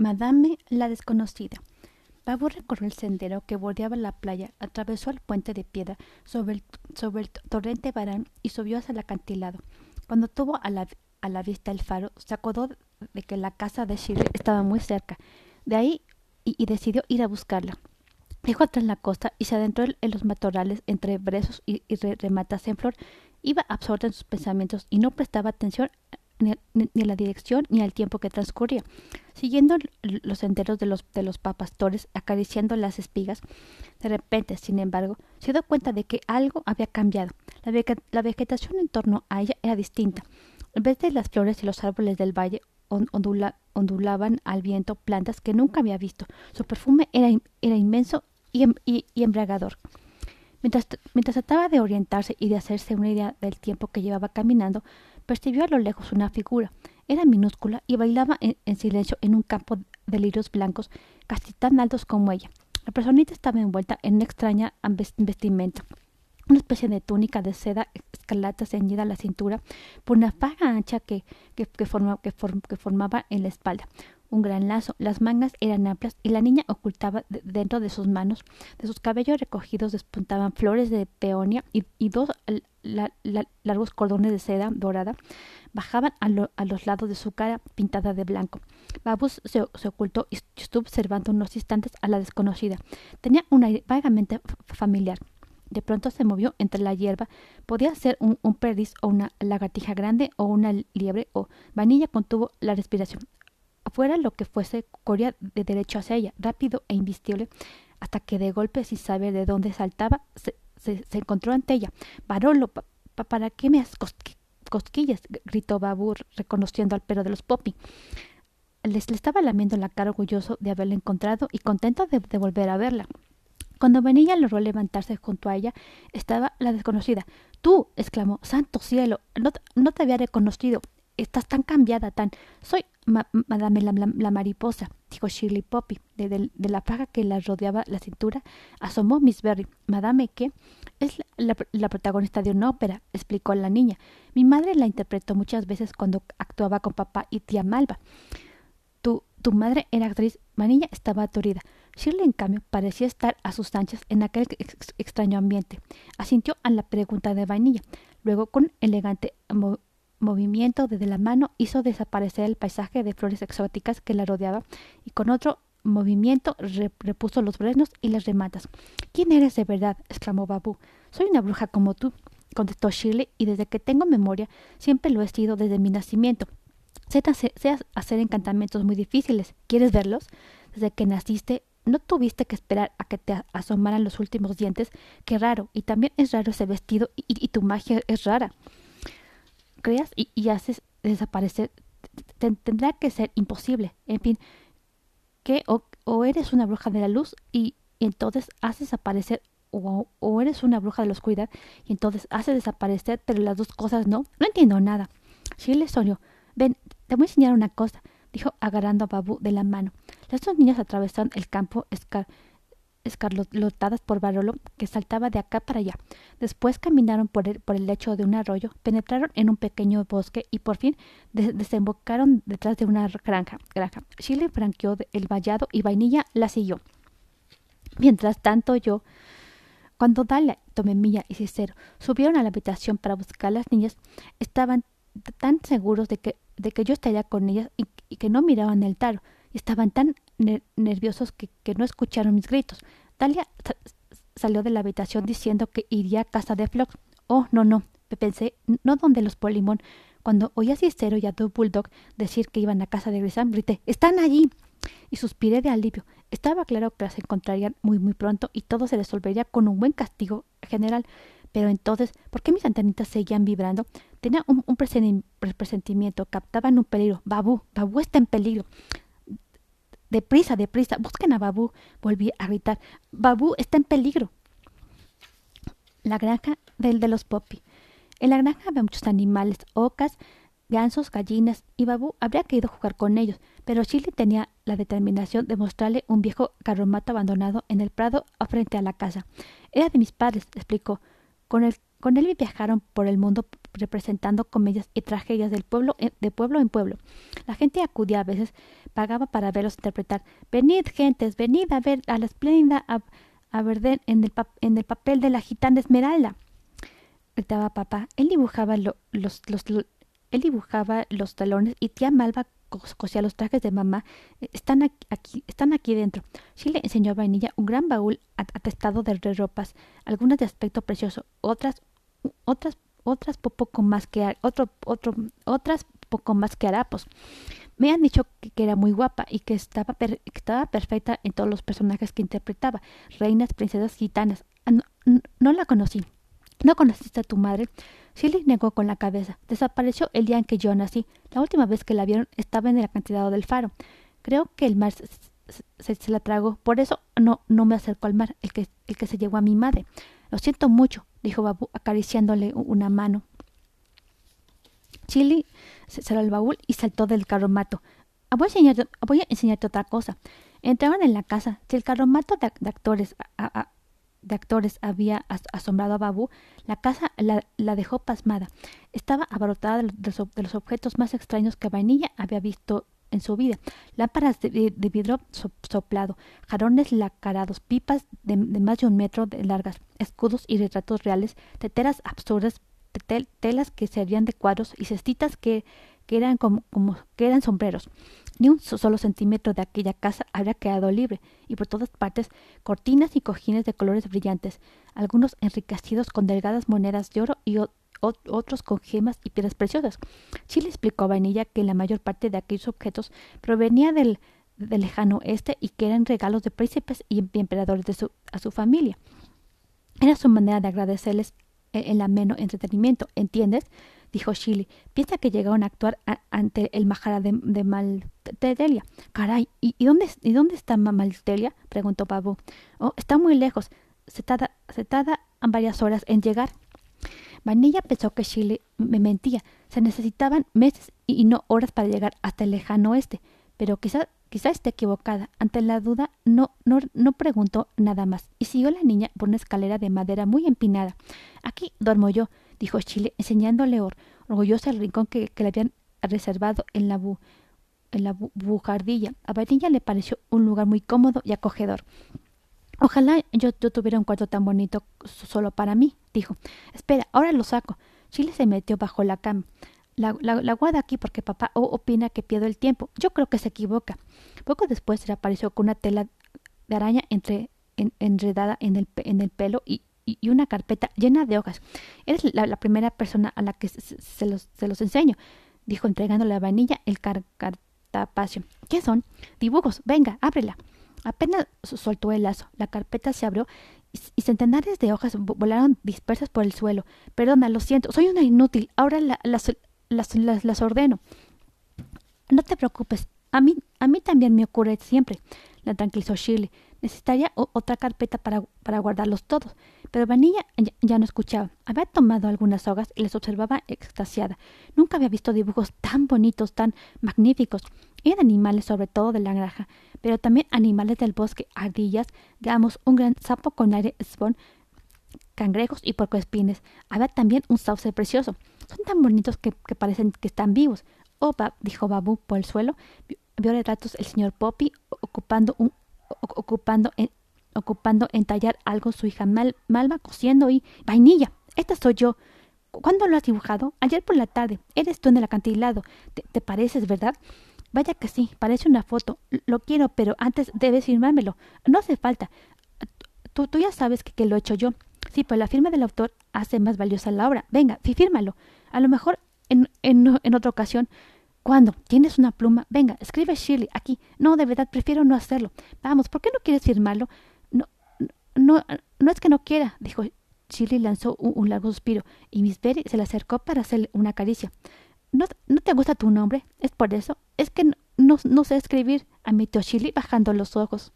Madame la desconocida. Babu recorrió el sendero que bordeaba la playa, atravesó el puente de piedra sobre el, torrente Barán y subió hacia el acantilado. Cuando tuvo a la, a la vista el faro, se acordó de que la casa de Shirley estaba muy cerca. De ahí y, decidió ir a buscarla. Dejó atrás la costa y se adentró en los matorrales entre brezos y, rematas en flor. Iba absorta en sus pensamientos y no prestaba atención ni, a la dirección ni al tiempo que transcurría. Siguiendo los senderos de los, de los papastores, acariciando las espigas, de repente, sin embargo, se dio cuenta de que algo había cambiado. La, vegetación en torno a ella era distinta. En vez de las flores y los árboles del valle, ondulaban al viento plantas que nunca había visto. Su perfume era, era inmenso y, em, y, embriagador. Mientras, mientras trataba de orientarse y de hacerse una idea del tiempo que llevaba caminando, percibió a lo lejos una figura. Era minúscula y bailaba en, en, silencio en un campo de lirios blancos casi tan altos como ella. La personita estaba envuelta en una extraña vestimenta una especie de túnica de seda escarlata ceñida a la cintura por una faja ancha que, que, que, formaba en la espalda. Un gran lazo, las mangas eran amplias y la niña ocultaba dentro de sus manos. De sus cabellos recogidos despuntaban flores de peonia y, dos largos cordones de seda dorada bajaban a, los lados de su cara pintada de blanco. Babus se, se, ocultó y estuvo observando unos instantes a la desconocida. Tenía un aire vagamente familiar. De pronto se movió entre la hierba. Podía ser un, perdiz o una lagartija grande o una liebre o vanilla contuvo la respiración. Fuera lo que fuese, corría de derecho hacia ella, rápido e invisible, hasta que de golpe, sin saber de dónde saltaba, se, encontró ante ella. Barolo, ¿para qué me has cosquillas? gritó Babur, reconociendo al perro de los Poppy. Les le estaba lamiendo la cara orgulloso de haberla encontrado y contento de volver a verla. Cuando Vanilla logró levantarse junto a ella, estaba la desconocida. Tú, exclamó, santo cielo, no, no te había reconocido. Estás tan cambiada, tan. Soy Madame la, mariposa, dijo Shirley Poppy. De, la faja que la rodeaba la cintura, asomó Miss Berry. Madame, ¿qué? Es la, la, protagonista de una ópera, explicó la niña. Mi madre la interpretó muchas veces cuando actuaba con papá y tía Malva. Tu, madre era actriz. Vanilla estaba aturida. Shirley, en cambio, parecía estar a sus anchas en aquel extraño ambiente. Asintió a la pregunta de Vainilla. Luego, con elegante movimiento desde la mano, hizo desaparecer el paisaje de flores exóticas que la rodeaba y con otro movimiento repuso los fresnos y las rematas. ¿Quién eres de verdad? exclamó Babu. Soy una bruja como tú, contestó Shirley, y desde que tengo memoria siempre lo he sido desde mi nacimiento. Sé hacer encantamientos muy difíciles. ¿Quieres verlos? Desde que naciste ¿No tuviste que esperar a que te asomaran los últimos dientes? Qué raro. Y también es raro ese vestido y, tu magia es rara. Creas y, haces desaparecer. tendrá que ser imposible. En fin, que o, eres una bruja de la luz y, entonces haces desaparecer o, o, eres una bruja de la oscuridad y entonces haces desaparecer, pero las dos cosas no. No entiendo nada. Shirley soñó. Ven, te voy a enseñar una cosa dijo agarrando a Babu de la mano. Las dos niñas atravesaron el campo escarlotadas por Barolo, que saltaba de acá para allá. Después caminaron por el, por el lecho de un arroyo, penetraron en un pequeño bosque y por fin desembocaron detrás de una granja. granja. Shirley franqueó el vallado y Vainilla la siguió. Mientras tanto yo... Cuando Dalia, Tomemilla y Cicero subieron a la habitación para buscar a las niñas, estaban tan seguros de que de que yo estaría con ellas y, que no miraban el taro. Y estaban tan nerviosos que, no escucharon mis gritos. Dalia salió de la habitación diciendo que iría a casa de Flox. Oh, no, no, pensé, no donde los Polimón. Cuando oí a Cicero y a Do Bulldog decir que iban a casa de Grisam, grité, ¡están allí! Y suspiré de alivio. Estaba claro que las encontrarían muy, muy pronto y todo se resolvería con un buen castigo general. Pero entonces, ¿por qué mis antenitas seguían vibrando? Tenía un, presentimiento, captaban un peligro. Babu, Babu está en peligro. Deprisa, deprisa, busquen a Babu. Volví a gritar. Babu está en peligro. La granja del de los Poppy. En la granja había muchos animales, ocas, gansos, gallinas, y Babu habría querido jugar con ellos, pero Chile tenía la determinación de mostrarle un viejo carromato abandonado en el prado frente a la casa. Era de mis padres, explicó. Con, el, con él viajaron por el mundo representando comedias y tragedias del pueblo de pueblo en pueblo. La gente acudía a veces, pagaba para verlos interpretar. Venid, gentes, venid a ver a la espléndida a, en el, en el papel de la gitana Esmeralda. Gritaba papá. Él dibujaba los, él dibujaba los talones y tía Malva cosía los trajes de mamá. Están aquí, están aquí dentro. Sí le enseñó a Vainilla un gran baúl atestado de ropas, algunas de aspecto precioso, otras, otras, otras poco más que otro, otro, otras poco más que harapos. Me han dicho que, era muy guapa y que estaba, estaba perfecta en todos los personajes que interpretaba, reinas, princesas, gitanas. Ah, no, la conocí. ¿No conociste a tu madre? Shirley negó con la cabeza. Desapareció el día en que yo nací. La última vez que la vieron estaba en el acantilado del faro. Creo que el mar se, la tragó. Por eso no, no me acercó al mar, el que, el que se llevó a mi madre. Lo siento mucho, dijo Babu, acariciándole una mano. Chili cerró el baúl y saltó del carromato. Ah, voy a, enseñarte, voy a enseñarte otra cosa. Entraron en la casa. Si el carromato de, actores de actores había asombrado a Babu, la casa la, dejó pasmada. Estaba abarrotada de, los objetos más extraños que Vainilla había visto en su vida. Lámparas de, vidrio soplado, jarones lacarados, pipas de, más de un metro de largas, escudos y retratos reales, teteras absurdas, telas que servían de cuadros y cestitas que, que eran como que eran sombreros. Ni un solo centímetro de aquella casa había quedado libre, y por todas partes cortinas y cojines de colores brillantes, algunos enriquecidos con delgadas monedas de oro y otros con gemas y piedras preciosas. Chile explicó a Vainilla que la mayor parte de aquellos objetos provenía del, del lejano oeste y que eran regalos de príncipes y emperadores de su, a su familia. Era su manera de agradecerles el ameno entretenimiento, ¿entiendes? Dijo Shirley. Piensa que llegaron a actuar ante el Majara de, de Maltelia. Caray, ¿y, dónde, ¿y dónde está Maltelia? preguntó Babu. Oh, está muy lejos. Se tarda, se tarda varias horas en llegar. Vanilla pensó que Shirley me mentía. Se necesitaban meses y no horas para llegar hasta el lejano oeste. Pero quizá Quizá esté equivocada. Ante la duda, no, no, no preguntó nada más y siguió la niña por una escalera de madera muy empinada. Aquí duermo yo, dijo Chile, enseñándole orgullosa el rincón que, le habían reservado en la, bu, en la bujardilla. A Vainilla le pareció un lugar muy cómodo y acogedor. Ojalá yo, yo, tuviera un cuarto tan bonito solo para mí, dijo. Espera, ahora lo saco. Chile se metió bajo la cama. La, la, guarda aquí porque papá opina que pierdo el tiempo. Yo creo que se equivoca. Poco después se apareció con una tela de araña enredada en el, en el pelo y, y, una carpeta llena de hojas. Eres la, primera persona a la que se, los, se, los, enseño, dijo entregándole a Vainilla el cartapacio. ¿Qué son? Dibujos. Venga, ábrela. Apenas soltó el lazo. La carpeta se abrió y centenares de hojas volaron dispersas por el suelo. Perdona, lo siento, soy una inútil. Ahora la, las, las, las, ordeno. No te preocupes, a mí, a mí también me ocurre siempre, la tranquilizó Shirley. Necesitaría otra carpeta para, para guardarlos todos. Pero Vanilla ya, no escuchaba. Había tomado algunas hojas y les observaba extasiada. Nunca había visto dibujos tan bonitos, tan magníficos. Eran animales sobre todo de la granja, pero también animales del bosque, ardillas, gamos, un gran sapo con aire swan, cangrejos y puercoespines. Había también un sauce precioso. Son tan bonitos que, parecen que están vivos. Oh, dijo Babu por el suelo. Vio retratos el señor Poppy ocupando un ocupando en, ocupando en tallar algo su hija Malva cosiendo y vainilla. Esta soy yo. ¿Cuándo lo has dibujado? Ayer por la tarde. Eres tú en el acantilado. ¿Te, pareces, verdad? Vaya que sí, parece una foto. Lo quiero, pero antes debes firmármelo. No hace falta. Tú, tú ya sabes que, que lo he hecho yo. Sí, pero la firma del autor hace más valiosa la obra. Venga, fírmalo. A lo mejor en, en, en otra ocasión. ¿Cuándo? ¿Tienes una pluma? Venga, escribe Shirley aquí. No, de verdad, prefiero no hacerlo. Vamos, ¿por qué no quieres firmarlo? No, no, no es que no quiera, dijo. Shirley lanzó un, largo suspiro y Miss Berry se le acercó para hacerle una caricia. ¿No, ¿No te gusta tu nombre? ¿Es por eso? Es que no, no, no sé escribir, admitió Shirley bajando los ojos.